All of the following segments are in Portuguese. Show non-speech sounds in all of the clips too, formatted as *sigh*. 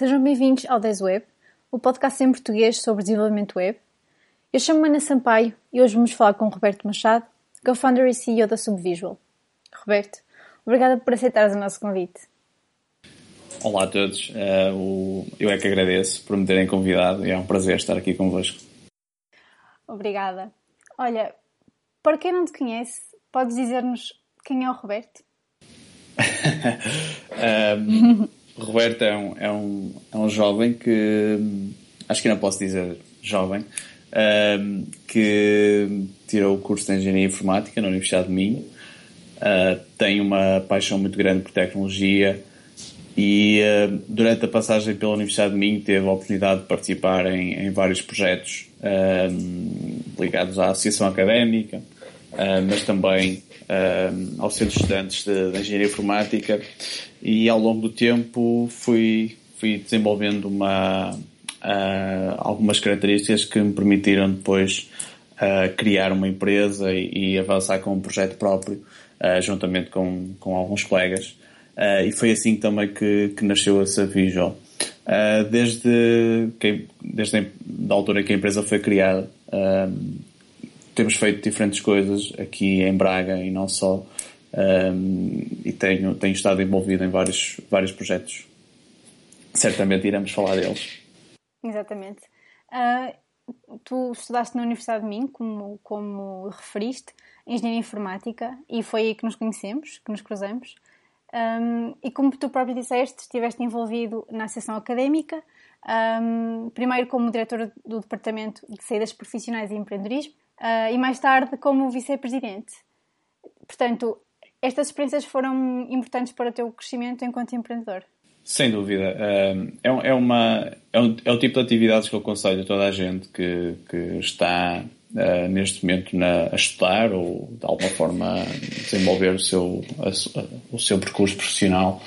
Sejam bem-vindos ao 10 Web, o podcast em português sobre desenvolvimento web. Eu chamo-me Ana Sampaio e hoje vamos falar com o Roberto Machado, co-founder e CEO da Subvisual. Roberto, obrigada por aceitares o nosso convite. Olá a todos, uh, eu é que agradeço por me terem convidado e é um prazer estar aqui convosco. Obrigada. Olha, para quem não te conhece, podes dizer-nos quem é o Roberto? um, *laughs* Roberto é um, é, um, é um jovem que, acho que não posso dizer jovem, um, que tirou o curso de Engenharia Informática na Universidade de Minho. Uh, tem uma paixão muito grande por tecnologia e uh, durante a passagem pela Universidade de Minho teve a oportunidade de participar em, em vários projetos ligados à associação académica, uh, mas também uh, ao Centro de Estudantes de, de, Engenharia Informática e ao longo do tempo fui, fui desenvolvendo uma, uh, algumas características que me permitiram depois criar uma empresa e, e, avançar com um projeto próprio juntamente com, com alguns colegas e foi assim também que, que nasceu essa Visual. Uh, desde, que, desde a altura que a empresa foi criada, uh, temos feito diferentes coisas aqui em Braga e não só. Um, e tenho, tenho estado envolvido em vários, vários projetos. Certamente iremos falar deles. Exatamente. Uh, tu estudaste na Universidade de Minho, como, como referiste, Engenharia Informática, e foi aí que nos conhecemos, que nos cruzamos. Um, e como tu próprio disseste, estiveste envolvido na Associação Académica, um, primeiro como diretor do Departamento de Saídas Profissionais e Empreendedorismo, uh, e mais tarde como vice-presidente. Portanto, estas experiências foram importantes para o teu crescimento enquanto empreendedor? Sem dúvida. É, é, uma, é, um, é o tipo de atividades que eu aconselho a toda a gente que, que está uh, neste momento na, a estudar ou de alguma forma desenvolver o seu, a, o seu percurso profissional.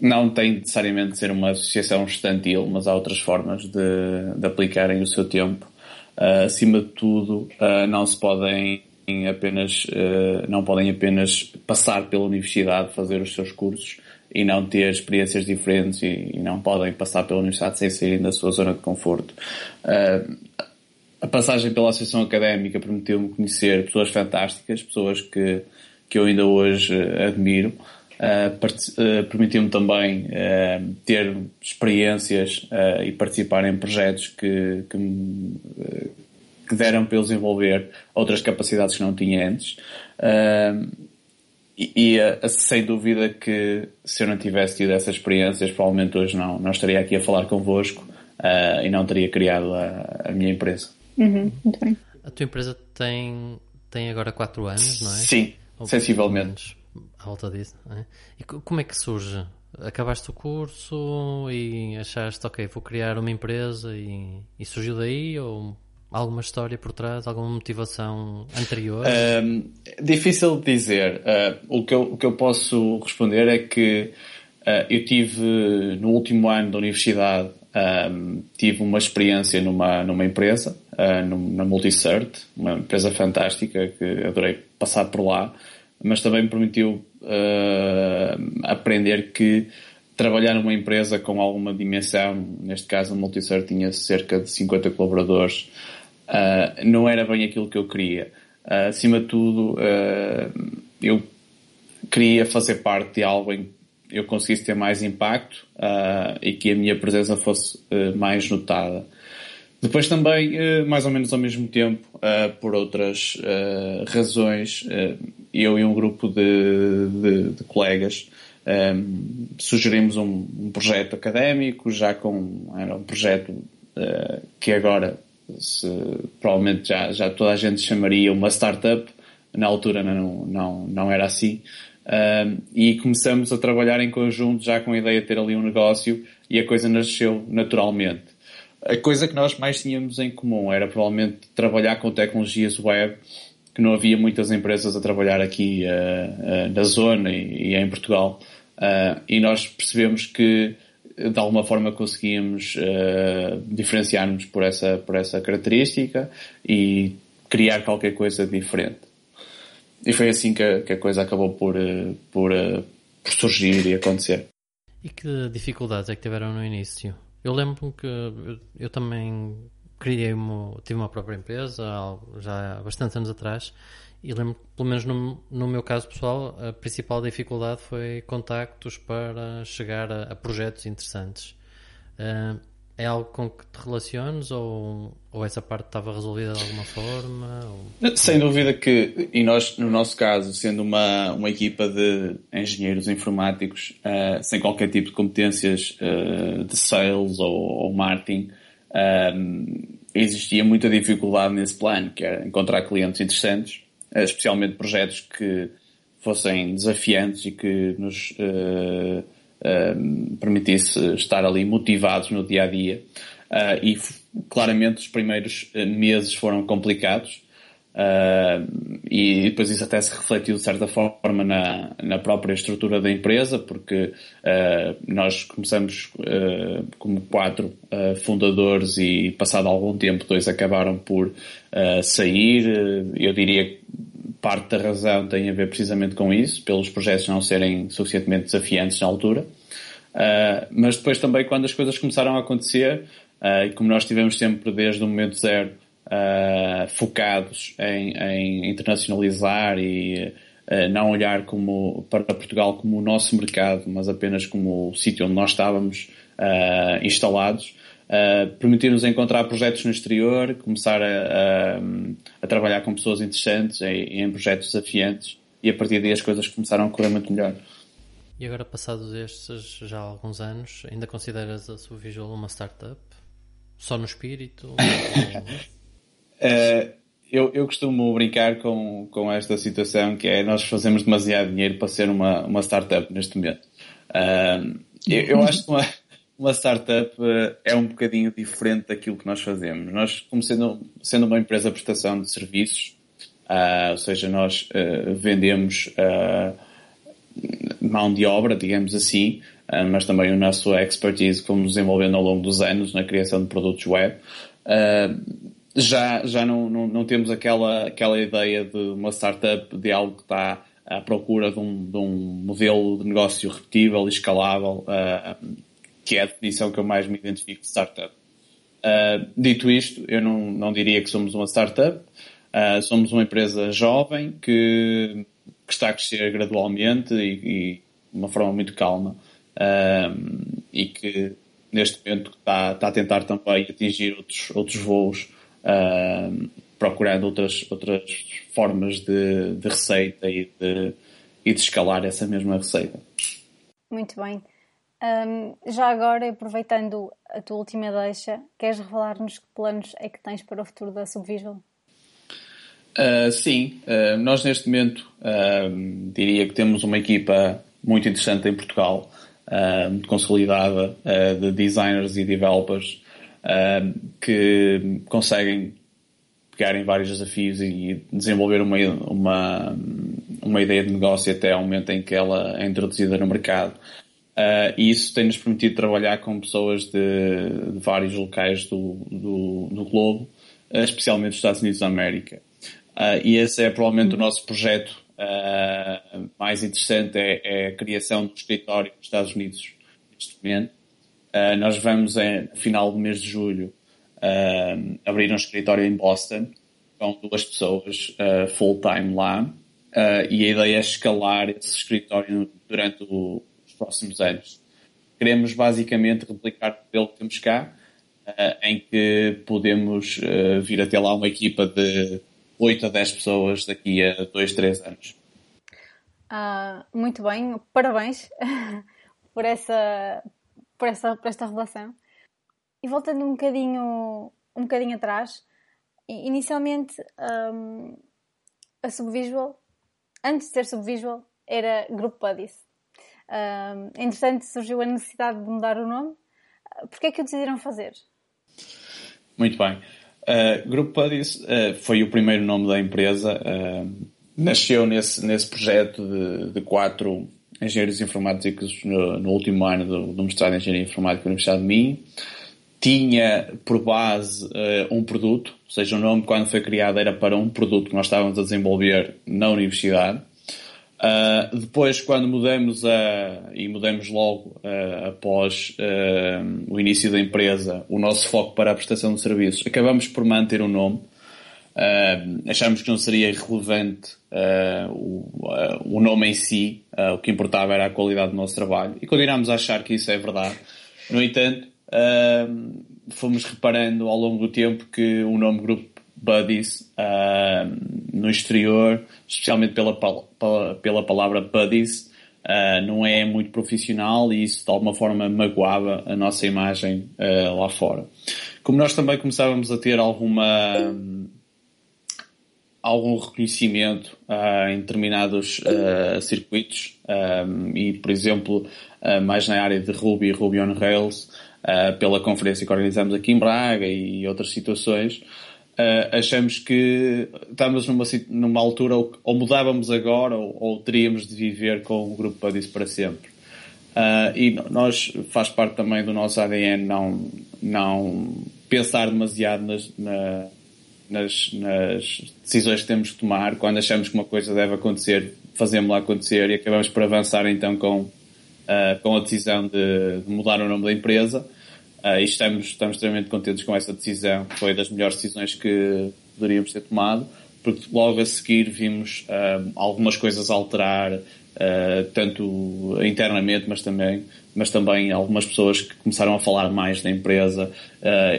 Não tem necessariamente de ser uma associação estudantil, mas há outras formas de, de aplicarem o seu tempo acima de tudo, uh, não se podem apenas, uh, não podem apenas passar pela universidade, fazer os seus cursos e não ter experiências diferentes e não podem passar pela universidade sem saírem da sua zona de conforto. a passagem pela associação académica permitiu-me conhecer pessoas fantásticas, pessoas que, que eu ainda hoje admiro. Uh, uh, permitiu-me também uh, ter experiências e participar em projetos que, que, me, que, deram para eu desenvolver outras capacidades que não tinha antes. e, e sem dúvida que se eu não tivesse tido essas experiências, provavelmente hoje não, não estaria aqui a falar convosco e não teria criado a, a minha empresa. Uhum, muito bem. A tua empresa tem, tem agora 4 anos, não é? Sim, Ou sensivelmente à volta disso. É? E como é que surge? Acabaste o curso e achaste, ok, vou criar uma empresa e, e surgiu daí ou alguma história por trás, alguma motivação anterior? Um, difícil dizer. Uh, o, que eu, o que eu posso responder é que uh, eu tive no último ano da universidade um, tive uma experiência numa, numa empresa, uh, na Multicert, uma empresa fantástica que adorei passar por lá mas também me permitiu uh, aprender que trabalhar numa empresa com alguma dimensão, neste caso a Multicert tinha cerca de 50 colaboradores, uh, não era bem aquilo que eu queria. Uh, acima de tudo, eu queria fazer parte de algo em que eu conseguisse ter mais impacto e que a minha presença fosse mais notada. Depois também, mais ou menos ao mesmo tempo, por outras razões, eu e um grupo de, de, de colegas sugerimos um, um, projeto académico, já com, era um projeto que agora se, provavelmente já, já toda a gente chamaria uma startup, na altura não, não, não era assim, e começamos a trabalhar em conjunto já com a ideia de ter ali um negócio e a coisa nasceu naturalmente. A coisa que nós mais tínhamos em comum era provavelmente trabalhar com tecnologias web, que não havia muitas empresas a trabalhar aqui uh, uh, na zona e, e em Portugal. Uh, e nós percebemos que de alguma forma conseguíamos diferenciar-nos por essa, por essa característica e criar qualquer coisa diferente. E foi assim que a, que a coisa acabou por, por, por surgir e acontecer. E que dificuldades é que tiveram no início? Eu lembro-me que eu, eu também criei uma, tive uma própria empresa já há bastantes anos atrás e lembro que, pelo menos no, no meu caso pessoal, a principal dificuldade foi contactos para chegar a, a projetos interessantes. Uh, é algo com que te relaciones ou, ou essa parte estava resolvida de alguma forma? Ou... Sem dúvida que, e nós, no nosso caso, sendo uma, uma equipa de engenheiros informáticos uh, sem qualquer tipo de competências uh, de sales ou, ou marketing, uh, existia muita dificuldade nesse plano, que era encontrar clientes interessantes, especialmente projetos que fossem desafiantes e que nos uh, permitisse estar ali motivados no dia a dia. Uh, e claramente os primeiros eh, meses foram complicados. Uh, e depois isso até se refletiu de certa forma na, na própria estrutura da empresa, porque uh, nós começamos uh, como quatro fundadores e passado algum tempo dois acabaram por sair. eu diria que parte da razão tem a ver precisamente com isso, pelos projetos não serem suficientemente desafiantes na altura. Mas depois também quando as coisas começaram a acontecer, e como nós estivemos sempre desde o momento zero uh, focados em, em, internacionalizar e não olhar como, para Portugal como o nosso mercado, mas apenas como o sítio onde nós estávamos instalados, uh, permitir-nos encontrar projetos no exterior, começar a, a, a trabalhar com pessoas interessantes em, em, projetos desafiantes e a partir daí as coisas começaram a correr muito melhor. E agora, passados estes já alguns anos, ainda consideras a Subvisual uma startup? Só no espírito? *laughs* uh, eu, eu costumo brincar com, com esta situação que é nós fazemos demasiado dinheiro para ser uma, uma startup neste momento. Uh, eu, eu acho que uma, uma startup eh, é um bocadinho diferente daquilo que nós fazemos. Nós, como sendo, sendo uma empresa de prestação de serviços, uh, ou seja, nós uh, vendemos uh, mão de obra, digamos assim, mas também o nosso expertise como desenvolvendo ao longo dos anos na criação de produtos web. Já já não, não, não, temos aquela, aquela ideia de uma startup de algo que está à procura de um, de um modelo de negócio repetível e escalável que é a definição que eu mais me identifico de startup. Uh, dito isto, eu não, não diria que somos uma startup, uh, somos uma empresa jovem que, que, está a crescer gradualmente e, e de uma forma muito calma. Uh, e que neste momento está, está a tentar também atingir outros, outros voos procurando outras, outras formas de, de receita e de, e de escalar essa mesma receita. Muito bem. Um, já agora, aproveitando a tua última deixa, queres revelar-nos que planos é que tens para o futuro da Subvisual? Uh, sim, uh, nós neste momento uh, diria que temos uma equipa muito interessante em Portugal, muito consolidada de designers e developers que conseguem pegar em vários desafios e desenvolver uma, uma, uma ideia de negócio até ao momento em que ela é introduzida no mercado. Uh, e isso tem-nos permitido trabalhar com pessoas de, de vários locais do, do, do globo, uh, especialmente dos Estados Unidos da América. Uh, e esse é provavelmente o nosso projeto mais interessante, é, é, a criação do escritório dos Estados Unidos neste momento. Nós vamos, no final do mês de julho, abrir um escritório em Boston, com duas pessoas full-time lá, e a ideia é escalar esse escritório durante o próximos anos. Queremos basicamente replicar o modelo que temos cá, uh, em que podemos uh, vir até lá uma equipa de 8 a 10 pessoas daqui a 2, 3 anos. Uh, muito bem, parabéns *laughs* por essa, por essa por esta relação. E voltando um bocadinho, um bocadinho atrás, inicialmente um, a Subvisual, antes de ser Subvisual, era Group Buddies. Uh, entretanto, surgiu a necessidade de mudar o nome. Porquê é que o decidiram fazer? Muito bem. Uh, Grupo Buddies uh, foi o primeiro nome da empresa. Uh, nasceu nesse, nesse projeto de, de quatro engenheiros informáticos no, no último ano do, do mestrado em Engenharia Informática da Universidade de Minho. Tinha por base uh, um produto, ou seja, o nome quando foi criado era para um produto que nós estávamos a desenvolver na universidade. Uh, depois, quando mudamos a, e mudamos logo uh, após o início da empresa, o nosso foco para a prestação de serviços, acabamos por manter o nome. Achamos que não seria relevante o, o, nome em si, o que importava era a qualidade do nosso trabalho. E continuamos a achar que isso é verdade. No entanto, fomos reparando ao longo do tempo que o nome Grupo Buddies no exterior especialmente pela, pela, pela palavra buddies, uh, não é muito profissional e isso de alguma forma magoava a nossa imagem uh, lá fora. Como nós também começávamos a ter alguma algum reconhecimento uh, em determinados uh, circuitos um, e, por exemplo, uh, mais na área de Ruby Ruby on Rails, pela conferência que organizamos aqui em Braga e outras situações, achamos que estamos numa, numa altura ou, ou mudávamos agora ou, ou, teríamos de viver com o grupo para isso para sempre. E nós, faz parte também do nosso ADN não, não pensar demasiado nas, na, nas, nas, decisões que temos que tomar. Quando achamos que uma coisa deve acontecer, fazemos-la acontecer e acabamos por avançar então com, uh, com a decisão de, de mudar o nome da empresa. Uh, e estamos, estamos extremamente contentes com essa decisão. Foi das melhores decisões que poderíamos ter tomado, porque logo a seguir vimos uh, algumas coisas alterar, uh, tanto internamente, mas também, mas também algumas pessoas que começaram a falar mais da empresa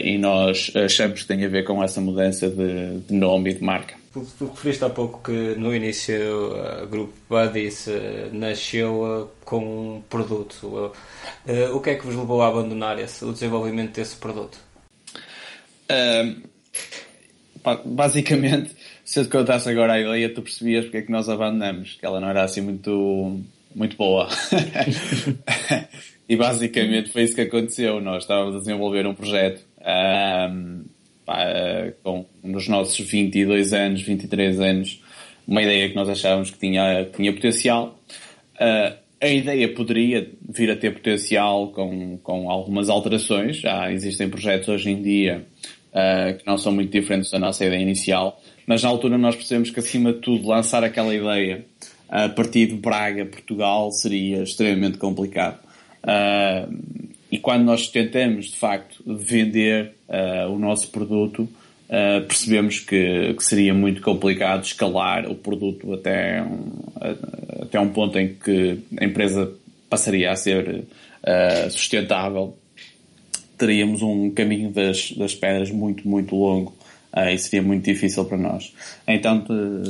e nós achamos que tem a ver com essa mudança de, de nome e de marca. Tu referiste há pouco que no início o grupo Buddies nasceu com um produto. Uh, o que é que vos levou a abandonar esse, o desenvolvimento desse produto? Uh, basicamente, se eu te contasse agora a ideia, tu percebias porque é que nós abandonamos, que ela não era assim muito, muito boa. *laughs* e basicamente foi isso que aconteceu. Nós estávamos a desenvolver um projeto um, pá, com nos nossos 22 anos, 23 anos, uma ideia que nós achávamos que tinha, que tinha potencial. Uh, a ideia poderia vir a ter potencial com, com algumas alterações. Já existem projetos hoje em dia uh, que não são muito diferentes da nossa ideia inicial, mas na altura nós percebemos que, acima de tudo, lançar aquela ideia a partir de Braga, Portugal, seria extremamente complicado. Uh, e quando nós tentamos, de facto, vender uh, o nosso produto, uh, percebemos que, que, seria muito complicado escalar o produto até um, até um ponto em que a empresa passaria a ser sustentável. Teríamos um caminho das, das pedras muito, muito longo e seria muito difícil para nós. Então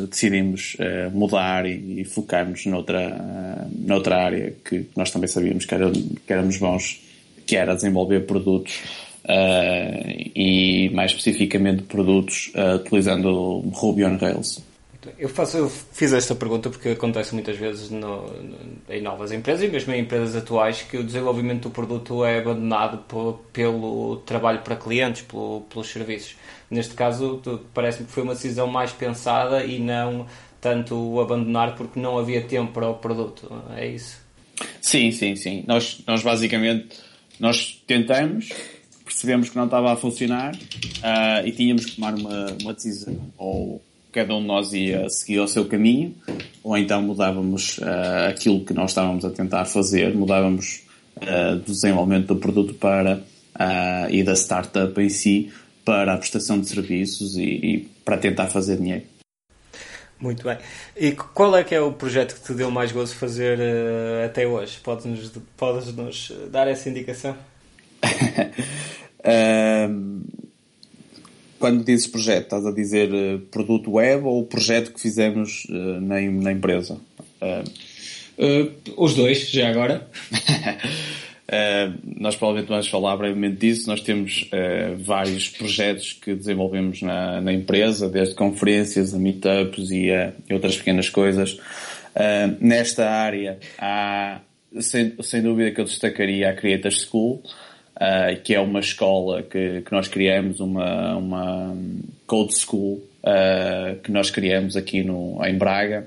decidimos mudar e, focar-nos noutra, noutra área que nós também sabíamos que, era, que éramos bons, que era desenvolver produtos e mais especificamente produtos utilizando Ruby on Rails. Eu, faço, eu fiz esta pergunta porque acontece muitas vezes no, no, em novas empresas e mesmo em empresas atuais que o desenvolvimento do produto é abandonado por, pelo trabalho para clientes, pelo, pelos serviços. Neste caso, parece-me que foi uma decisão mais pensada e não tanto o abandonar porque não havia tempo para o produto. É isso? Sim, sim, sim. Nós, nós basicamente nós tentamos percebemos que não estava a funcionar uh, e tínhamos que tomar uma, uma decisão. Ou cada um de nós ia seguir o seu caminho, ou então mudávamos uh, aquilo que nós estávamos a tentar fazer, mudávamos uh, do desenvolvimento do produto para e da startup em si para a prestação de serviços e, e para tentar fazer dinheiro. Muito bem. E qual é que é o projeto que te deu mais gozo fazer uh, até hoje? Podes-nos podes -nos dar essa indicação? *laughs* quando dizes projeto, estás a dizer uh, produto web ou o projeto que fizemos uh, na, na, empresa? Uh, os dois, já agora. *laughs* nós provavelmente vamos falar brevemente disso. Nós temos vários projetos que desenvolvemos na, na, empresa, desde conferências a meetups e, e outras pequenas coisas. nesta área há, sem, sem dúvida que eu destacaria a Creator School, uh, que é uma escola que, que nós criamos, uma, uma code school uh, que nós criamos aqui no, em Braga.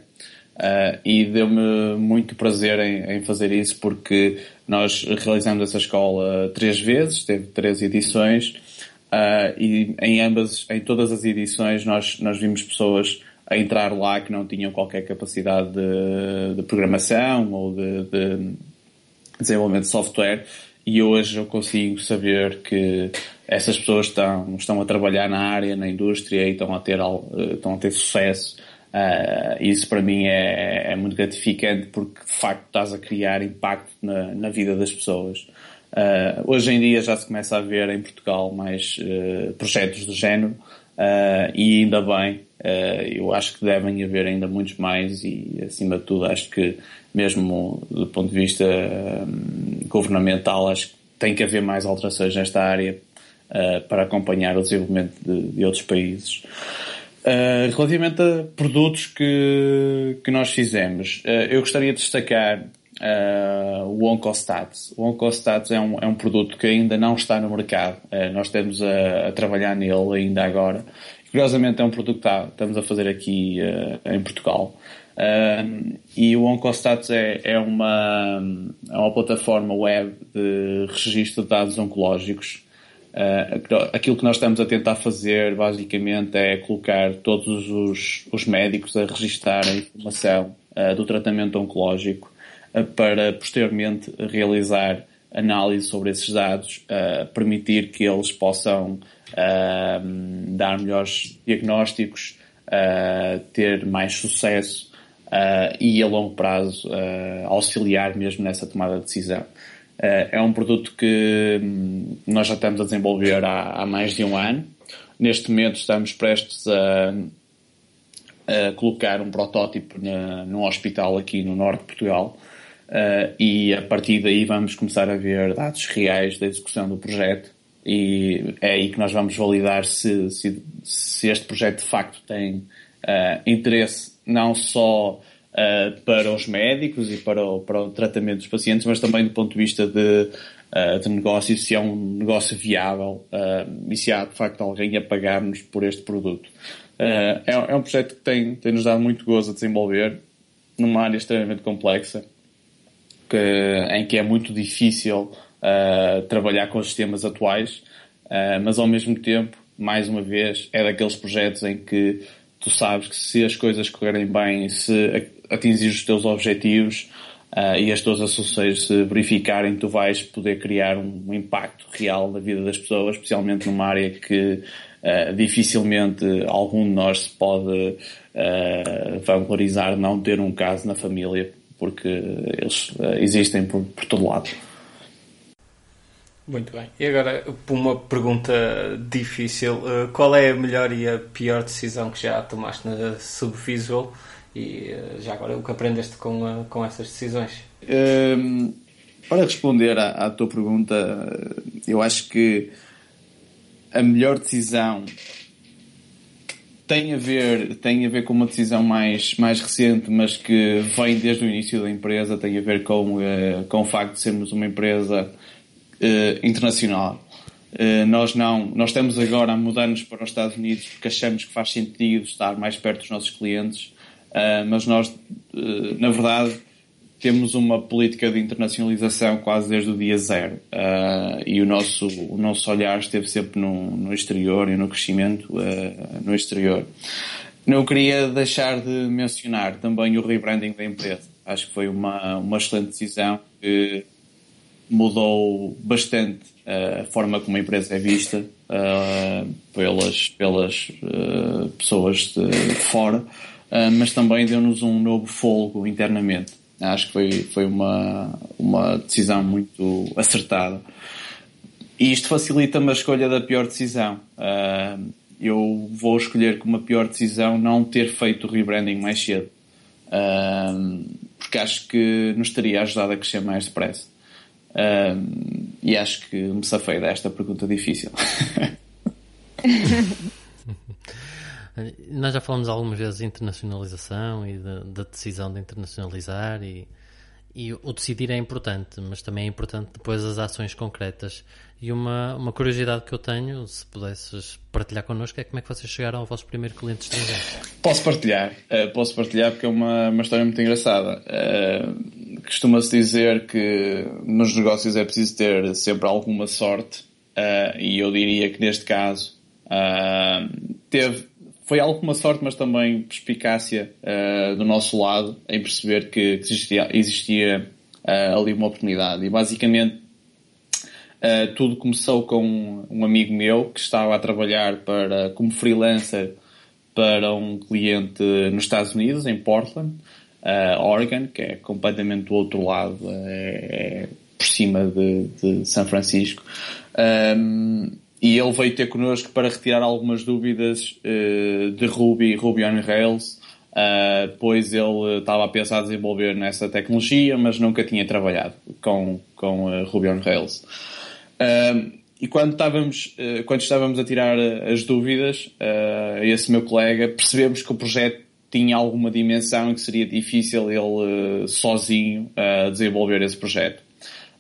Uh, e deu-me muito prazer em, em, fazer isso porque nós realizamos essa escola três vezes, teve três edições e em ambas, em todas as edições nós, nós vimos pessoas a entrar lá que não tinham qualquer capacidade de, de programação ou de, de, desenvolvimento de software e hoje eu consigo saber que essas pessoas estão, estão a trabalhar na área, na indústria e estão a ter, estão a ter sucesso. Uh, isso para mim é, é, muito gratificante porque de facto estás a criar impacto na, na vida das pessoas. Uh, hoje em dia já se começa a ver em Portugal mais uh, projetos do género uh, e ainda bem, eu acho que devem haver ainda muitos mais e acima de tudo acho que mesmo do ponto de vista governamental acho que tem que haver mais alterações nesta área para acompanhar o desenvolvimento de, de outros países. Uh, relativamente a produtos que, que nós fizemos, uh, eu gostaria de destacar uh, o Oncostats. O Oncostats é um, é um produto que ainda não está no mercado. Uh, nós estamos a, a, trabalhar nele ainda agora. Curiosamente é um produto que está, estamos a fazer aqui uh, em Portugal. e o Oncostats é, é, uma, é uma plataforma web de registro de dados oncológicos. aquilo que nós estamos a tentar fazer basicamente é colocar todos os, os médicos a registrar a informação do tratamento oncológico para posteriormente realizar análise sobre esses dados, uh, permitir que eles possam uh, dar melhores diagnósticos, ter mais sucesso e a longo prazo auxiliar mesmo nessa tomada de decisão. é um produto que um, nós já estamos a desenvolver há, há, mais de um ano. Neste momento estamos prestes a, a colocar um protótipo na, num hospital aqui no norte de Portugal Uh, e a partir daí vamos começar a ver dados reais da execução do projeto e é aí que nós vamos validar se, se, se este projeto de facto tem uh, interesse não só uh, para os médicos e para o, para o tratamento dos pacientes, mas também do ponto de vista de, de negócio, se é um negócio viável e se há de facto alguém a pagar-nos por este produto. É, é, um projeto que tem, tem nos dado muito gozo a desenvolver numa área extremamente complexa que, em que é muito difícil uh, trabalhar com os sistemas atuais, uh, mas ao mesmo tempo, mais uma vez, é daqueles projetos em que tu sabes que se as coisas correrem bem, se atingir os teus objetivos uh, e as tuas associações se verificarem, tu vais poder criar um impacto real na vida das pessoas, especialmente numa área que Uh, dificilmente algum de nós se pode uh, vanglorizar não ter um caso na família porque eles uh, existem por, por todo lado. Muito bem. E agora, por uma pergunta difícil, uh, qual é a melhor e a pior decisão que já tomaste na Subvisual? E uh, já agora, o que aprendeste com, com essas decisões? Um, ehm, para responder à, à tua pergunta, eu acho que a melhor decisão tem a ver tem a ver com uma decisão mais mais recente mas que vem desde o início da empresa tem a ver com uh, com o facto de sermos uma empresa uh, internacional. Uh, nós não nós estamos agora a mudar-nos para os Estados Unidos porque achamos que faz sentido estar mais perto dos nossos clientes mas nós na verdade temos uma política de internacionalização quase desde o dia zero uh, e o nosso, o nosso olhar esteve sempre no, no exterior e no crescimento uh, no exterior. Não queria deixar de mencionar também o rebranding da empresa. Acho que foi uma, uma excelente decisão que mudou bastante uh, a forma como a empresa é vista pelas, pelas pessoas de, de fora, mas também deu-nos um novo folgo internamente. Acho que foi, foi uma, uma decisão muito acertada. E isto facilita-me a escolha da pior decisão. Uh, eu vou escolher como uma pior decisão não ter feito o rebranding mais cedo. Uh, porque acho que nos teria ajudado a crescer mais depressa. Uh, e acho que me safei desta pergunta difícil. *laughs* Nós já falamos algumas vezes de internacionalização e da de, decisão de internacionalizar e, e o decidir é importante, mas também é importante depois as ações concretas. E uma, uma curiosidade que eu tenho, se pudesses partilhar connosco, é como é que vocês chegaram ao vosso primeiro cliente estrangeiro? Posso partilhar, uh, posso partilhar porque é uma, uma história muito engraçada. Uh, Costuma-se dizer que nos negócios é preciso ter sempre alguma sorte, uh, e eu diria que neste caso teve foi alguma sorte, mas também perspicácia uh, do nosso lado em perceber que existia, existia uh, ali uma oportunidade. E basicamente uh, tudo começou com um amigo meu que estava a trabalhar para, como freelancer para um cliente nos Estados Unidos, em Portland, Oregon, que é completamente do outro lado, é, é por cima de, de São Francisco. Um, e ele veio ter connosco para retirar algumas dúvidas uh, de Ruby, Ruby on Rails, uh, pois ele estava a pensar desenvolver nessa tecnologia, mas nunca tinha trabalhado com, com uh, Ruby on Rails. e quando estávamos, quando estávamos a tirar as dúvidas, esse meu colega, percebemos que o projeto tinha alguma dimensão e que seria difícil ele sozinho desenvolver esse projeto.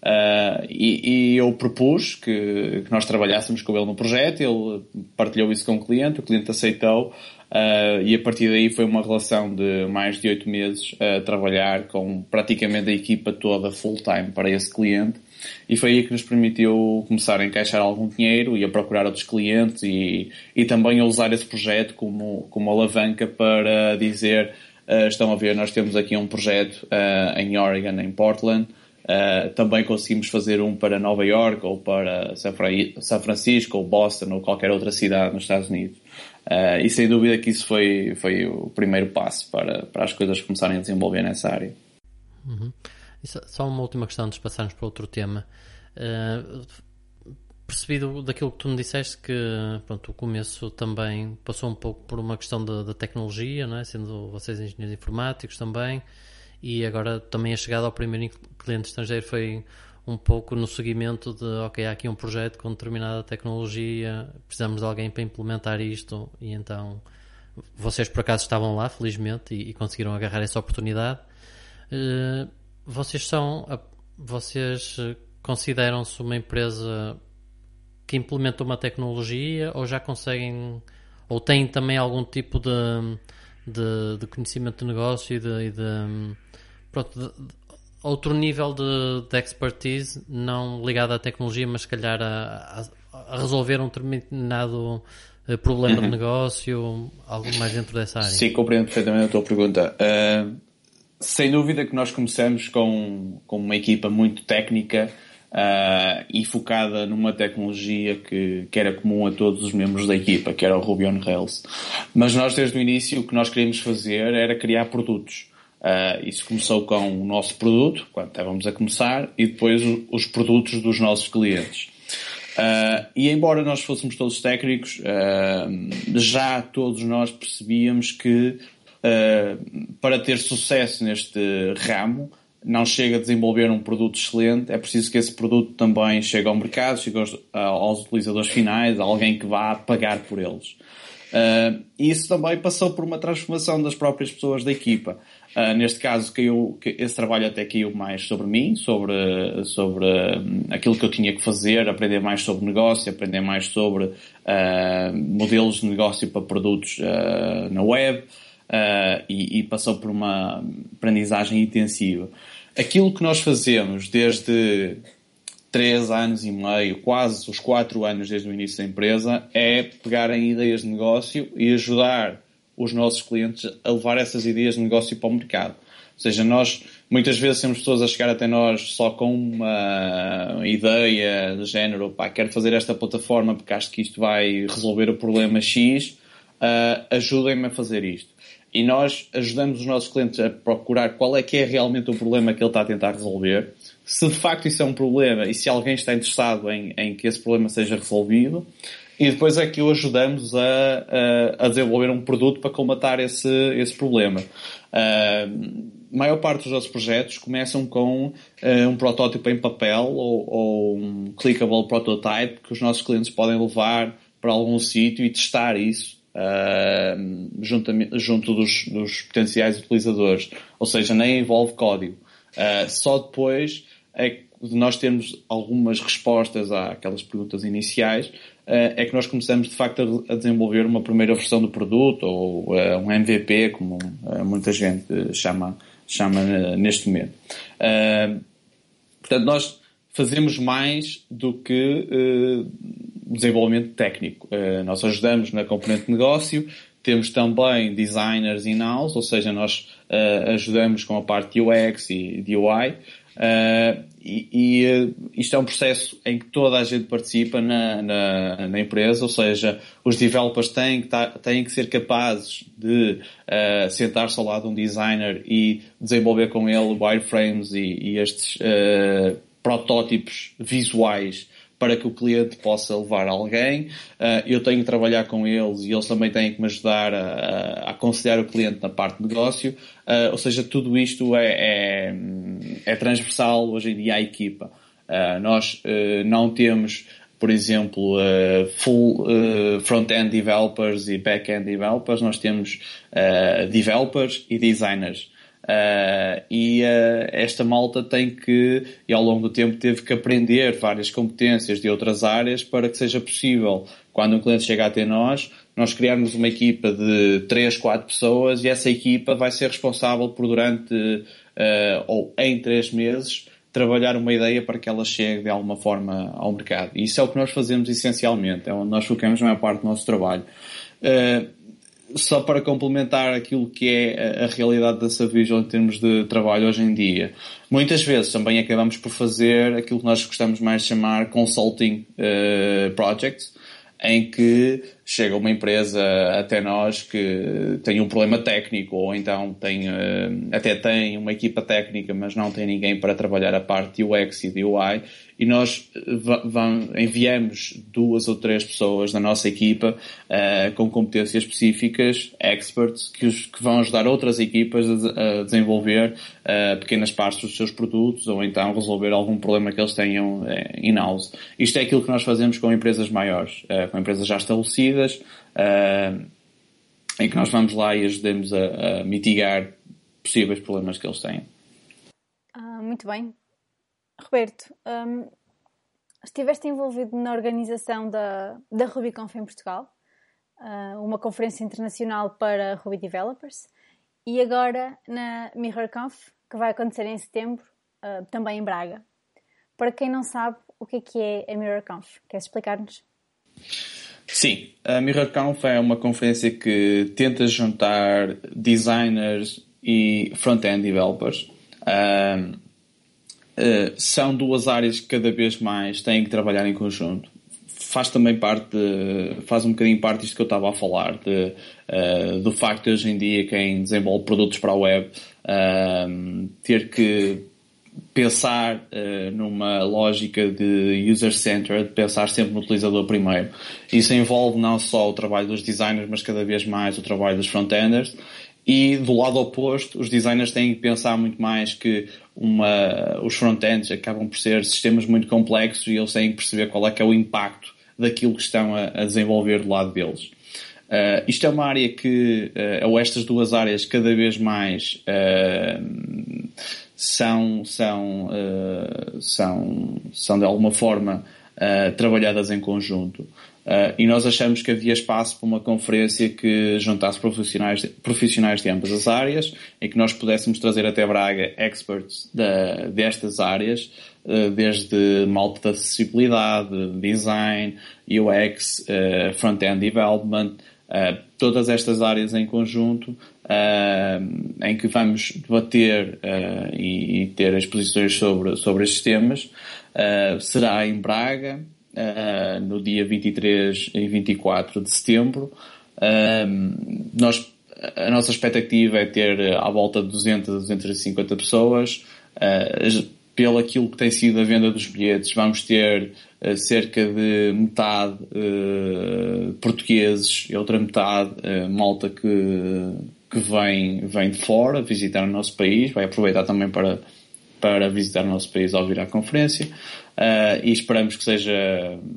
Uh, e, e, eu propus que, que, nós trabalhássemos com ele no projeto, ele partilhou isso com o cliente, o cliente aceitou, uh, e a partir daí foi uma relação de mais de oito meses a trabalhar com praticamente a equipa toda full-time para esse cliente. E foi aí que nos permitiu começar a encaixar algum dinheiro e a procurar outros clientes e, e também a usar esse projeto como, como alavanca para dizer, uh, estão a ver, nós temos aqui um projeto em Oregon, em Portland, Uh, também conseguimos fazer um para Nova York ou para São Francisco ou Boston ou qualquer outra cidade nos Estados Unidos. Uh, e sem dúvida que isso foi, foi o primeiro passo para, para as coisas começarem a desenvolver nessa área. Uhum. só uma última questão antes de passarmos para outro tema. Uh, percebido daquilo que tu me disseste que pronto, o começo também passou um pouco por uma questão da tecnologia, não é? sendo vocês engenheiros informáticos também e agora também a chegada ao primeiro cliente estrangeiro foi um pouco no seguimento de, ok, há aqui um projeto com determinada tecnologia, precisamos de alguém para implementar isto e então vocês por acaso estavam lá, felizmente, e, e conseguiram agarrar essa oportunidade. Uh, vocês são, vocês consideram-se uma empresa que implementa uma tecnologia ou já conseguem, ou têm também algum tipo de, de, de conhecimento de negócio e de, e de pronto, de, de, outro nível de, de, expertise, não ligado à tecnologia, mas se calhar a, a, a resolver um determinado eh, problema uhum. de negócio, algo mais dentro dessa área. Sim, compreendo perfeitamente a tua pergunta. Uh, sem dúvida que nós começamos com, com uma equipa muito técnica uh, e focada numa tecnologia que, que era comum a todos os membros da equipa, que era o Ruby on Rails. Mas nós, desde o início, o que nós queríamos fazer era criar produtos. Uh, isso começou com o nosso produto, quando estávamos a começar, e depois os produtos dos nossos clientes. Uh, e embora nós fôssemos todos técnicos, uh, já todos nós percebíamos que para ter sucesso neste ramo, não chega a desenvolver um produto excelente, é preciso que esse produto também chegue ao mercado, chegue aos, aos utilizadores finais, alguém que vá pagar por eles. Uh, isso também passou por uma transformação das próprias pessoas da equipa. Uh, neste caso, caiu, esse trabalho até caiu mais sobre mim, sobre, sobre um, aquilo que eu tinha que fazer, aprender mais sobre negócio, aprender mais sobre uh, modelos de negócio para produtos uh, na web e, e, passou por uma aprendizagem intensiva. Aquilo que nós fazemos desde três anos e meio, quase os quatro anos desde o início da empresa, é pegar em ideias de negócio e ajudar os nossos clientes a levar essas ideias de negócio para o mercado. Ou seja, nós muitas vezes temos pessoas a chegar até nós só com uma ideia de género, pá, quero fazer esta plataforma porque acho que isto vai resolver o problema X, uh, ajudem-me a fazer isto. E nós ajudamos os nossos clientes a procurar qual é que é realmente o problema que ele está a tentar resolver, se de facto isso é um problema e se alguém está interessado em, em que esse problema seja resolvido, e depois é que o ajudamos a, a, a, desenvolver um produto para combatar esse, esse problema. Uh, a maior parte dos nossos projetos começam com uh, um protótipo em papel ou, ou, um clickable prototype que os nossos clientes podem levar para algum sítio e testar isso uh, junto, junto dos, dos, potenciais utilizadores. Ou seja, nem envolve código. Uh, só depois é que nós termos algumas respostas àquelas perguntas iniciais, é que nós começamos de facto a desenvolver uma primeira versão do produto ou eh, um MVP, como eh, muita gente chama, chama neste momento. Portanto, nós fazemos mais do que desenvolvimento técnico. Nós ajudamos na componente de negócio, temos também designers in-house, ou seja, nós uh, ajudamos com a parte de UX e de UI. Uh, e, e uh, isto é um processo em que toda a gente participa na, na, na empresa, ou seja, os developers têm que, têm que ser capazes de uh, sentar-se ao lado de um designer e desenvolver com ele wireframes e, e estes protótipos visuais para que o cliente possa levar alguém. Uh, eu tenho que trabalhar com eles e eles também têm que me ajudar a, a aconselhar o cliente na parte de negócio. Uh, ou seja, tudo isto é, é, é, transversal hoje em dia à equipa. Uh, nós não temos, por exemplo, full front-end developers e back-end developers. Nós temos developers e designers. Uh, e uh, esta malta tem que, e ao longo do tempo, teve que aprender várias competências de outras áreas para que seja possível, quando um cliente chega até nós, nós criarmos uma equipa de 3, 4 pessoas e essa equipa vai ser responsável por durante, uh, ou em 3 meses, trabalhar uma ideia para que ela chegue de alguma forma ao mercado. E isso é o que nós fazemos essencialmente, é onde nós focamos a maior parte do nosso trabalho. Só para complementar aquilo que é a, realidade da Savision em termos de trabalho hoje em dia, muitas vezes também acabamos por fazer aquilo que nós gostamos mais de chamar consulting uh, projects, em que chega uma empresa até nós que tem um problema técnico ou então tem, eh, até tem uma equipa técnica mas não tem ninguém para trabalhar a parte de UX e de UI e nós eh, enviamos duas ou três pessoas da nossa equipa uh, com competências específicas, experts, que, os, que vão ajudar outras equipas a, a desenvolver uh, pequenas partes dos seus produtos ou então resolver algum problema que eles tenham uh, in-house. Isto é aquilo que nós fazemos com empresas maiores, com empresas já estabelecidas, em que nós vamos lá e ajudamos a, a mitigar possíveis problemas que eles têm. Ah, muito bem. Roberto, um, estiveste envolvido na organização da, da RubyConf em Portugal, uh, uma conferência internacional para Ruby Developers, e agora na MirrorConf, que vai acontecer em setembro, uh, também em Braga. Para quem não sabe, o que é que é a MirrorConf? Queres explicar-nos? Sim, a MirrorConf é uma conferência que tenta juntar designers e front-end developers. Um, uh, são duas áreas que cada vez mais têm que trabalhar em conjunto. Faz também parte, de, faz um bocadinho parte disto que eu estava a falar, de, uh, do facto de hoje em dia quem desenvolve produtos para a web uh, ter que pensar numa lógica de user-centered, pensar sempre no utilizador primeiro. Isso envolve não só o trabalho dos designers, mas cada vez mais o trabalho dos front-enders. E do lado oposto, os designers têm que pensar muito mais que uma, os front-ends acabam por ser sistemas muito complexos e eles têm que perceber qual é que é o impacto daquilo que estão a, a desenvolver do lado deles. Uh, isto é uma área que, uh, ou estas duas áreas, cada vez mais uh, são, são, são, são de alguma forma trabalhadas em conjunto. Uh, e nós achamos que havia espaço para uma conferência que juntasse profissionais, profissionais de ambas as áreas e que nós pudéssemos trazer até Braga experts de, destas áreas, uh, desde malta de acessibilidade, design, UX, uh, ah, front-end development, todas estas áreas em conjunto, em que vamos debater e, e, ter exposições sobre, sobre estes temas. será em Braga, uh, no dia 23 e 24 de setembro. Uh, nós, a nossa expectativa é ter à volta de 200 a 250 pessoas. Uh, pelo aquilo que tem sido a venda dos bilhetes, vamos ter uh, cerca de metade uh, portugueses e outra metade uh, malta que, que vem, vem de fora visitar o nosso país, vai aproveitar também para, para visitar o nosso país ao vir à conferência. Uh, e esperamos que seja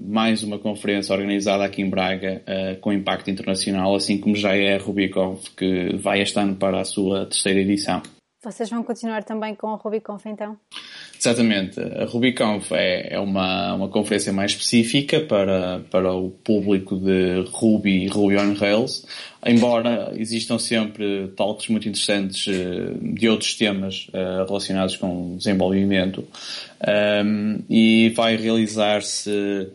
mais uma conferência organizada aqui em Braga uh, com impacto internacional, assim como já é a Rubiconf, que vai este ano para a sua terceira edição. Vocês vão continuar também com a Rubiconf então? Exatamente. A RubyConf é, é uma, uma conferência mais específica para, para o público de Ruby e Ruby on Rails, embora existam sempre talks muito interessantes eh, de outros temas eh, relacionados com desenvolvimento. E vai realizar-se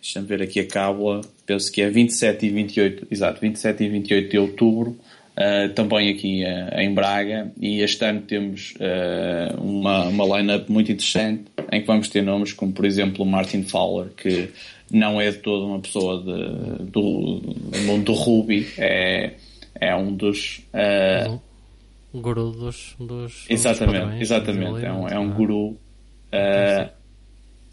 deixa-me ver aqui a cábula, penso que é 27 e 28, exato, 27 e 28 de outubro, uh, também aqui uh, em Braga, e este ano temos uh, uma, uma line-up muito interessante, em que vamos ter nomes como, por exemplo, o Martin Fowler, que não é de toda uma pessoa de, do, do mundo do Ruby, é, é um dos... Uhum. Guru dos, dos Exatamente, dos exatamente, é um, é um guru... Uh,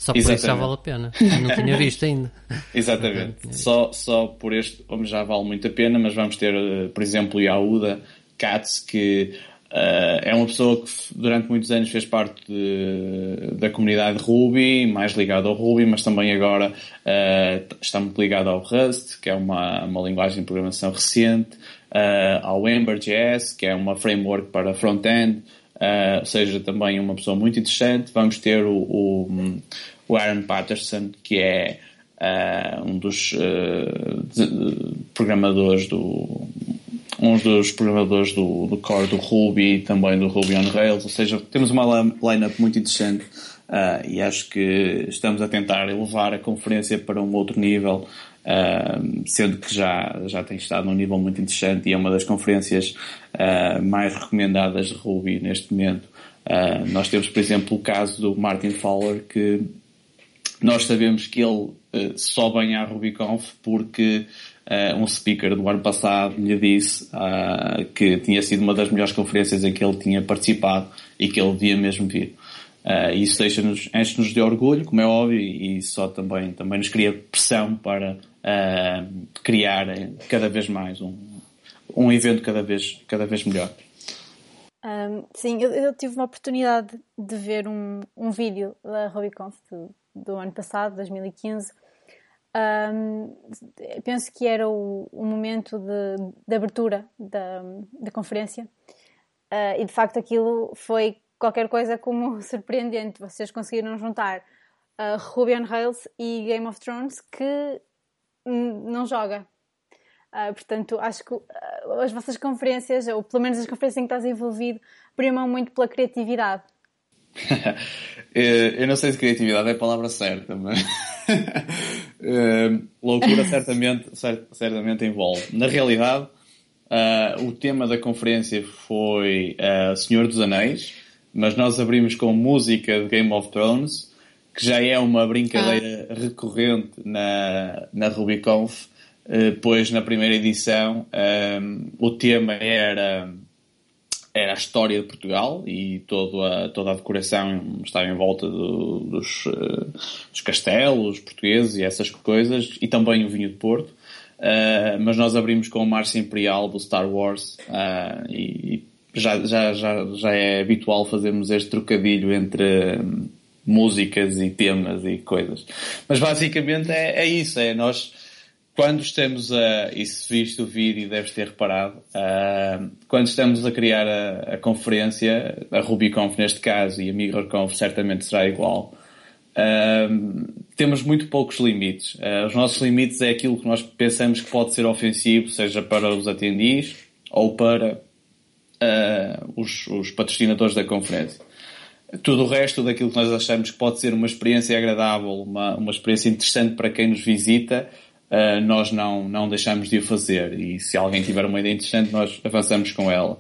só por Exatamente. isso já vale a pena. Não tinha visto ainda. *laughs* Exatamente. só, só por este já vale muito a pena, mas vamos ter, eh, por exemplo, o Yahuda Katz, que uh, é uma pessoa que durante muitos anos fez parte de, da comunidade Ruby, mais ligado ao Ruby, mas também agora uh, está muito ligado ao Rust, que é uma, uma linguagem de programação recente, uh, ao Ember.js, que é uma framework para front-end, ou seja, também uma pessoa muito interessante. Vamos ter o, o, o Aaron Patterson, que é uh, um dos uh, de, programadores do um dos programadores do, do core do Ruby também do Ruby on Rails, ou seja, temos uma lineup muito interessante uh, e acho que estamos a tentar elevar a conferência para um outro nível sendo que já, já tem estado num nível muito interessante e é uma das conferências mais recomendadas de Ruby neste momento. Nós temos, por exemplo, o caso do Martin Fowler, que nós sabemos que ele só vem à RubyConf porque um speaker do ano passado lhe disse que tinha sido uma das melhores conferências em que ele tinha participado e que ele devia mesmo vir. Uh, isso deixa-nos, enche-nos de orgulho, como é óbvio, e só também, também nos cria pressão para uh, criar cada vez mais um, um evento cada vez, cada vez melhor. Um, sim, eu, eu, tive uma oportunidade de ver um, um vídeo da RubyConf do, do ano passado, 2015. Um, penso que era o, o momento de, de abertura da, da conferência uh, e de facto aquilo foi qualquer coisa como *laughs* surpreendente. Vocês conseguiram juntar uh, Ruby on Rails e Game of Thrones que não joga. Uh, portanto, acho que as vossas conferências, ou pelo menos as conferências em que estás envolvido, primam muito pela criatividade. *laughs* eu não sei se criatividade é a palavra certa, mas uh, *laughs* loucura certamente, certamente envolve. Na realidade, o tema da conferência foi Senhor dos Anéis, mas nós abrimos com música de Game of Thrones que já é uma brincadeira ah. recorrente na, na RubyConf, uh, pois na primeira edição um, o tema era, era a história de Portugal e toda a, toda a decoração estava em volta do, dos, uh, dos castelos portugueses e essas coisas, e também o vinho de Porto. Uh, mas nós abrimos com a Marcha Imperial do Star Wars e, e já, já, já, já é habitual fazermos este trocadilho entre músicas e temas e coisas. Mas basicamente é, é isso, é nós quando estamos a, e se viste o vídeo deves ter reparado, uh, quando estamos a criar a, a, conferência, a RubyConf neste caso e a MigraConf certamente será igual, uh, temos muito poucos limites. Uh, os nossos limites é aquilo que nós pensamos que pode ser ofensivo, seja para os atendis ou para os, os patrocinadores da conferência tudo o resto daquilo que nós achamos que pode ser uma experiência agradável, uma, uma experiência interessante para quem nos visita, uh, nós não, não deixamos de o fazer. E se alguém tiver uma ideia interessante, nós avançamos com ela.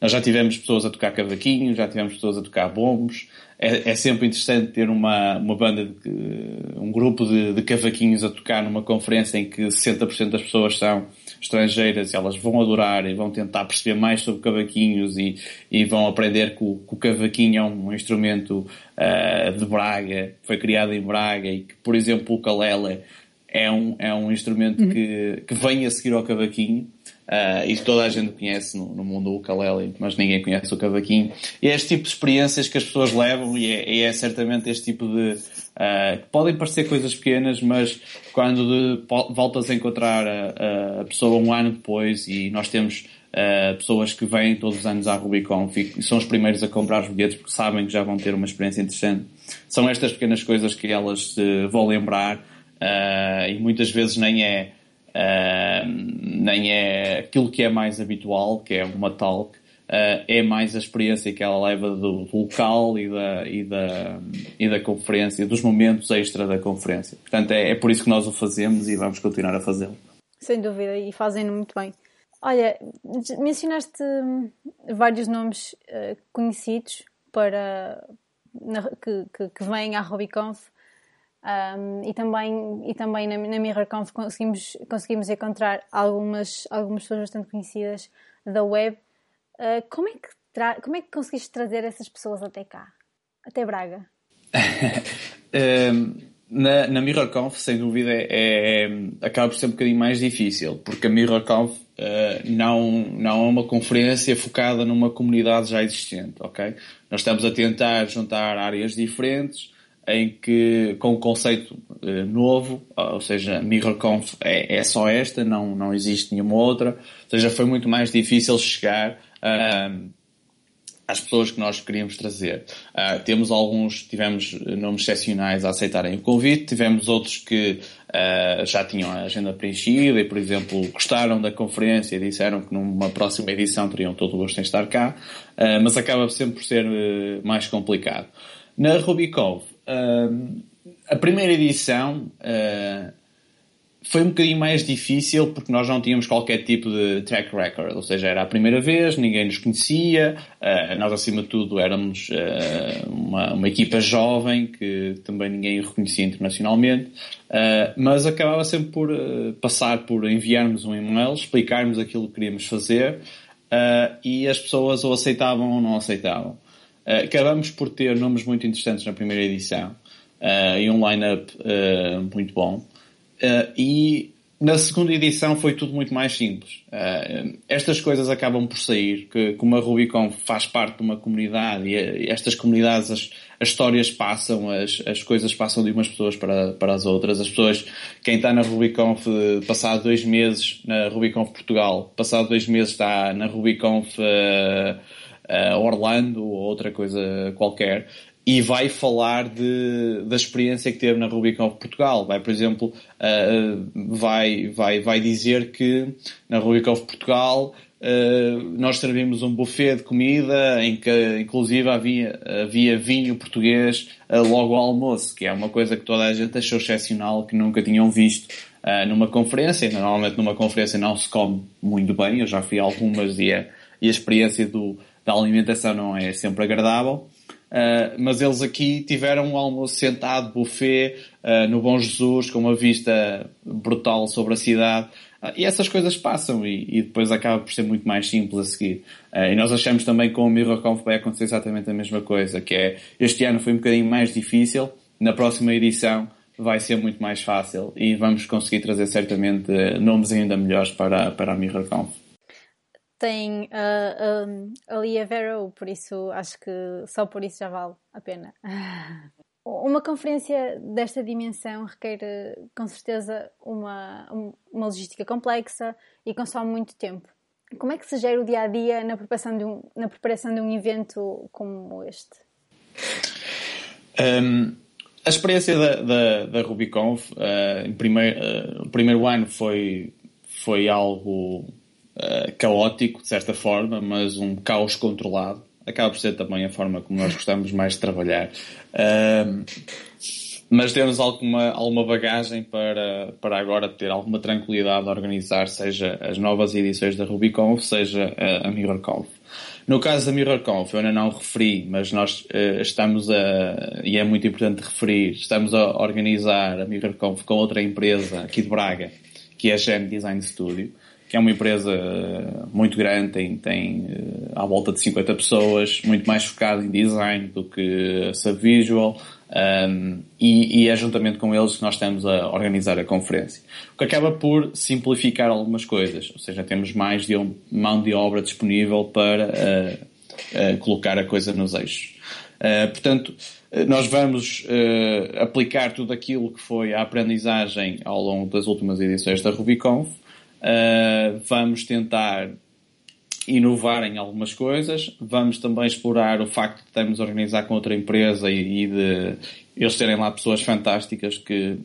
Nós já tivemos pessoas a tocar cavaquinhos, já tivemos pessoas a tocar bombos. É, é sempre interessante ter uma, uma banda, de, um grupo de, de cavaquinhos a tocar numa conferência em que 60% das pessoas são estrangeiras, elas vão adorar e vão tentar perceber mais sobre cavaquinhos e, e vão aprender que o, que o cavaquinho é um instrumento uh, de Braga, foi criado em Braga e que, por exemplo, o calele é um, é um instrumento uhum. que, que vem a seguir ao cavaquinho. Uh, e toda a gente conhece no, no mundo o ukulele, mas ninguém conhece o cavaquinho. E é este tipo de experiências que as pessoas levam e é, e é certamente este tipo de, Uh, podem parecer coisas pequenas, mas quando de, voltas a encontrar a, a, pessoa um ano depois e nós temos uh, pessoas que vêm todos os anos à Rubicon e são os primeiros a comprar os bilhetes porque sabem que já vão ter uma experiência interessante. São estas pequenas coisas que elas uh, vão lembrar e muitas vezes nem é nem é aquilo que é mais habitual, que é uma talk, uh, é mais a experiência que ela leva do, local e da, e, da, e da conferência, dos momentos extra da conferência. Portanto, é, é por isso que nós o fazemos e vamos continuar a fazê-lo. Sem dúvida, e fazem-no muito bem. Olha, mencionaste hum, vários nomes conhecidos para, que, que, que vêm à RubyConf um, e também, e também na, na MirrorConf conseguimos, conseguimos encontrar algumas, algumas pessoas bastante conhecidas da web. Uh, como, é que como é que conseguiste trazer essas pessoas até cá? Até Braga? *laughs* um, na, na MirrorConf, sem dúvida, é, é, acaba por ser um bocadinho mais difícil, porque a MirrorConf uh, não, não é uma conferência focada numa comunidade já existente, ok? Nós estamos a tentar juntar áreas diferentes, em que, com um conceito uh, novo, ou seja, MirrorConf é, é só esta, não, não existe nenhuma outra, ou seja, foi muito mais difícil chegar uh, às pessoas que nós queríamos trazer. Uh, temos alguns, tivemos nomes excepcionais a aceitarem o convite, tivemos outros que uh, já tinham a agenda preenchida e, por exemplo, gostaram da conferência e disseram que numa próxima edição teriam todo o gosto em estar cá, mas acaba sempre por ser mais complicado. Na RubyConf, Uh, a primeira edição uh, foi um bocadinho mais difícil porque nós não tínhamos qualquer tipo de track record, ou seja, era a primeira vez, ninguém nos conhecia, uh, nós acima de tudo éramos uh, uma, uma, equipa jovem que também ninguém reconhecia internacionalmente, uh, mas acabava sempre por passar por enviarmos um e-mail, explicarmos aquilo que queríamos fazer e as pessoas ou aceitavam ou não aceitavam. Uh, acabamos por ter nomes muito interessantes na primeira edição uh, e um line-up uh, muito bom. e na segunda edição foi tudo muito mais simples. estas coisas acabam por sair, que como a Rubicon faz parte de uma comunidade e estas comunidades, as, as histórias passam, as, as coisas passam de umas pessoas para, para as outras. As pessoas, quem está na Rubiconf, passado dois meses na Rubiconf Portugal, passado dois meses está na Rubiconf uh, uh, Orlando ou outra coisa qualquer, e vai falar de, da experiência que teve na Rubicon Portugal. Vai, por exemplo, uh, vai, vai, vai dizer que na Rubicon Portugal uh, nós servimos um buffet de comida em que inclusive havia, havia vinho português uh, logo ao almoço, que é uma coisa que toda a gente achou excepcional, que nunca tinham visto numa conferência. Normalmente numa conferência não se come muito bem, eu já fui a algumas e, é, e a experiência do, da alimentação não é sempre agradável. Uh, mas eles aqui tiveram um almoço sentado, buffet, uh, no Bom Jesus, com uma vista brutal sobre a cidade. Uh, e essas coisas passam e, e, depois acaba por ser muito mais simples a seguir. e nós achamos também que com o MirrorConf vai acontecer exatamente a mesma coisa, que é, este ano foi um bocadinho mais difícil, na próxima edição vai ser muito mais fácil e vamos conseguir trazer certamente nomes ainda melhores para, para a MirrorConf tem uh, um, ali a Vero, por isso acho que só por isso já vale a pena. *laughs* Uma conferência desta dimensão requer com certeza uma, uma logística complexa e consome muito tempo. Como é que se gera o dia a dia na preparação de um, na preparação de um evento como este? Um, a experiência da, da, da uh, em primeiro, uh, o primeiro ano foi, foi algo eh, caótico, de certa forma, mas um caos controlado. Acaba por ser também a forma como nós gostamos mais de trabalhar. Uh, mas temos alguma, alguma bagagem para, para agora ter alguma tranquilidade a organizar, seja as novas edições da RubyConf, seja a, a MirrorConf. No caso da MirrorConf, eu ainda não referi, mas nós uh, estamos a, e é muito importante referir, estamos a organizar a MirrorConf com outra empresa aqui de Braga, que é a Gen Design Studio que é uma empresa muito grande, tem, tem eh, à volta de 50 pessoas, muito mais focada em design do que a Subvisual, um, e, e é juntamente com eles que nós estamos a organizar a conferência. O que acaba por simplificar algumas coisas, ou seja, temos mais de um, mão de obra disponível para uh, uh, colocar a coisa nos eixos. Uh, portanto, nós vamos aplicar tudo aquilo que foi a aprendizagem ao longo das últimas edições da RubyConf, Uh, vamos tentar inovar em algumas coisas. Vamos também explorar o facto de termos a organizar com outra empresa e, e de eles terem lá pessoas fantásticas que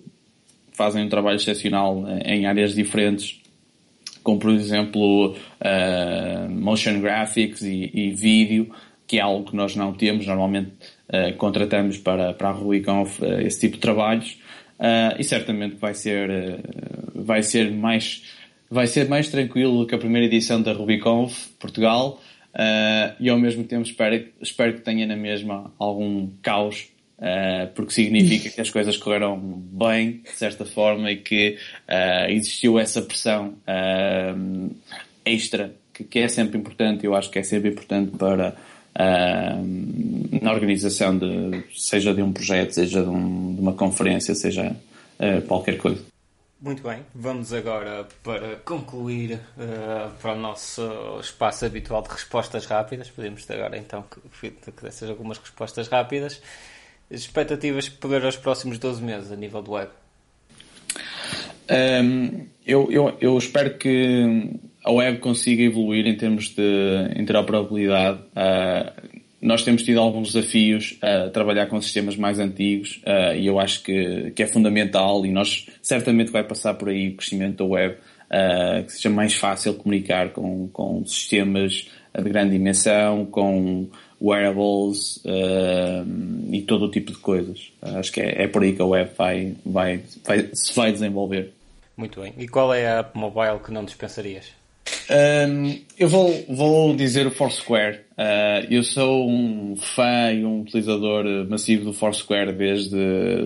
fazem um trabalho excepcional em áreas diferentes como por exemplo uh, motion graphics e, e, vídeo, que é algo que nós não temos, normalmente uh, contratamos para, para a RuiConf esse tipo de trabalhos e certamente vai ser, vai ser mais vai ser mais tranquilo que a primeira edição da RubyConf Portugal e ao mesmo tempo espero, espero que tenha na mesma algum caos Uh, porque significa que as coisas correram bem, de certa forma, e que uh, existiu essa pressão uh, extra, que, que, é sempre importante, eu acho que é sempre importante para na organização de, seja de um projeto, seja de, um, de uma conferência, seja qualquer coisa. Muito bem, vamos agora para concluir para o nosso espaço habitual de respostas rápidas. Podemos agora então que, que dessas algumas respostas rápidas expectativas para os próximos 12 meses a nível do web? Um, eu, eu, eu espero que a web consiga evoluir em termos de interoperabilidade. Uh, nós temos tido alguns desafios a trabalhar com sistemas mais antigos e eu acho que, que é fundamental e nós certamente vai passar por aí o crescimento da web, que seja mais fácil comunicar com, com sistemas de grande dimensão, com wearables e todo o tipo de coisas. Acho que é, é, por aí que a web vai, vai, vai, se vai desenvolver. Muito bem. E qual é a app mobile que não dispensarias? Um, eu vou, vou dizer o Foursquare. Uh, eu sou um fã e um utilizador massivo do Foursquare desde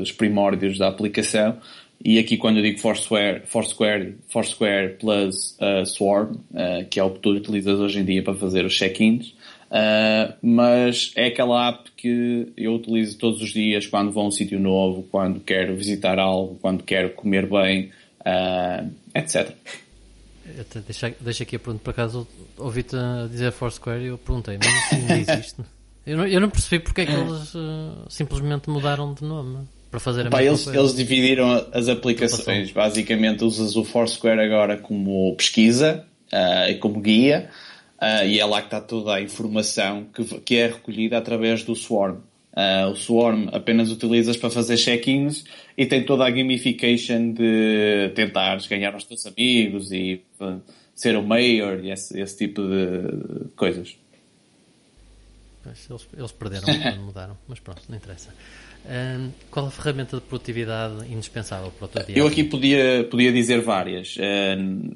os primórdios da aplicação. E aqui quando eu digo Foursquare, Foursquare, Foursquare plus uh, Swarm, uh, que é o que tu utilizas hoje em dia para fazer os check-ins, Uh, mas é aquela app que eu utilizo todos os dias quando vou a um sítio novo, quando quero visitar algo, quando quero comer bem, uh, etc. Deixa, aqui a pergunta, por acaso ouvi-te dizer Foursquare e eu perguntei, mas isso ainda *laughs* existe? eu, não, eu não percebi porque é que eles uh, simplesmente mudaram de nome para fazer a Pá, mesma eles, coisa. Eles dividiram as aplicações. Basicamente usas o Foursquare agora como pesquisa e como guia Uh, e é lá que está toda a informação que, que é recolhida através do Swarm. Uh, o Swarm apenas utilizas para fazer check-ins e tem toda a gamification de tentares ganhar os teus amigos e uh, ser o mayor e esse, esse tipo de coisas. Eles, eles perderam quando mudaram, *laughs* mas pronto, não interessa qual a ferramenta de produtividade indispensável para o teu dia? Eu aqui podia, podia dizer várias.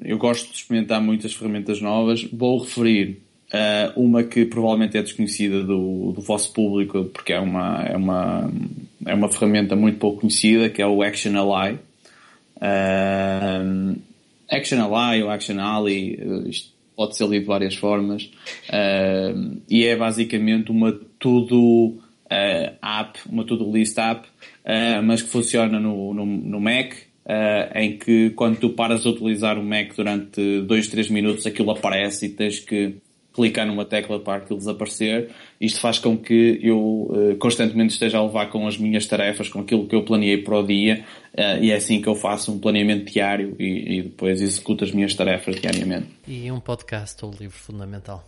eu gosto de experimentar muitas ferramentas novas. Vou referir uh, uma que provavelmente é desconhecida do, do vosso público, porque é uma, é, uma, é uma ferramenta muito pouco conhecida, que é o Action Ally. Uh, Action Ally ou Action Ali, isto pode ser lido de várias formas, uh, e é basicamente uma tudo app, uma to-do list app, mas que funciona no, no, no Mac, uh, em que quando tu paras de utilizar o Mac durante 2, 3 minutos aquilo aparece e tens que clicar numa tecla para aquilo desaparecer. Isto faz com que eu constantemente esteja a levar com as minhas tarefas, com aquilo que eu planeei para o dia, e é assim que eu faço um planeamento diário e, e depois executo as minhas tarefas diariamente. E um podcast ou livro fundamental?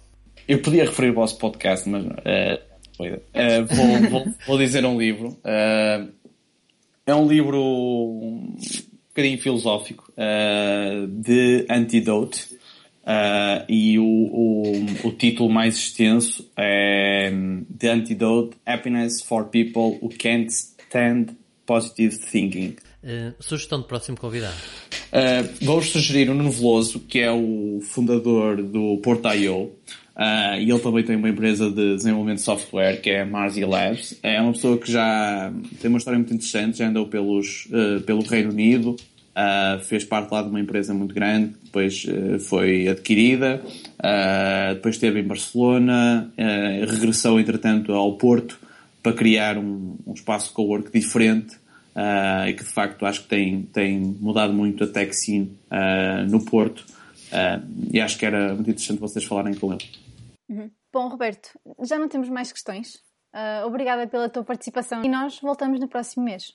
Eu podia referir o vosso podcast, mas uh, Uh, vou, *laughs* vou, vou, dizer um livro. Uh, é um livro um bocadinho filosófico uh, de Antidote. E o, o, o, título mais extenso é The Antidote Happiness for People Who Can't Stand Positive Thinking. sugestão de próximo convidado. Vou sugerir o Nuno Veloso, que é o fundador do Portaio. Uh, e ele também tem uma empresa de desenvolvimento de software que é Marzi Labs. É uma pessoa que já tem uma história muito interessante, já andou pelos, uh, pelo Reino Unido, uh, fez parte lá de uma empresa muito grande, depois foi adquirida, depois esteve em Barcelona, regressou entretanto ao Porto para criar um, um espaço co-work diferente e que de facto acho que tem, tem mudado muito a scene no Porto. e acho que era muito interessante vocês falarem com ele. Uhum. Bom, Roberto, já não temos mais questões. Uh, obrigada pela tua participação e nós voltamos no próximo mês.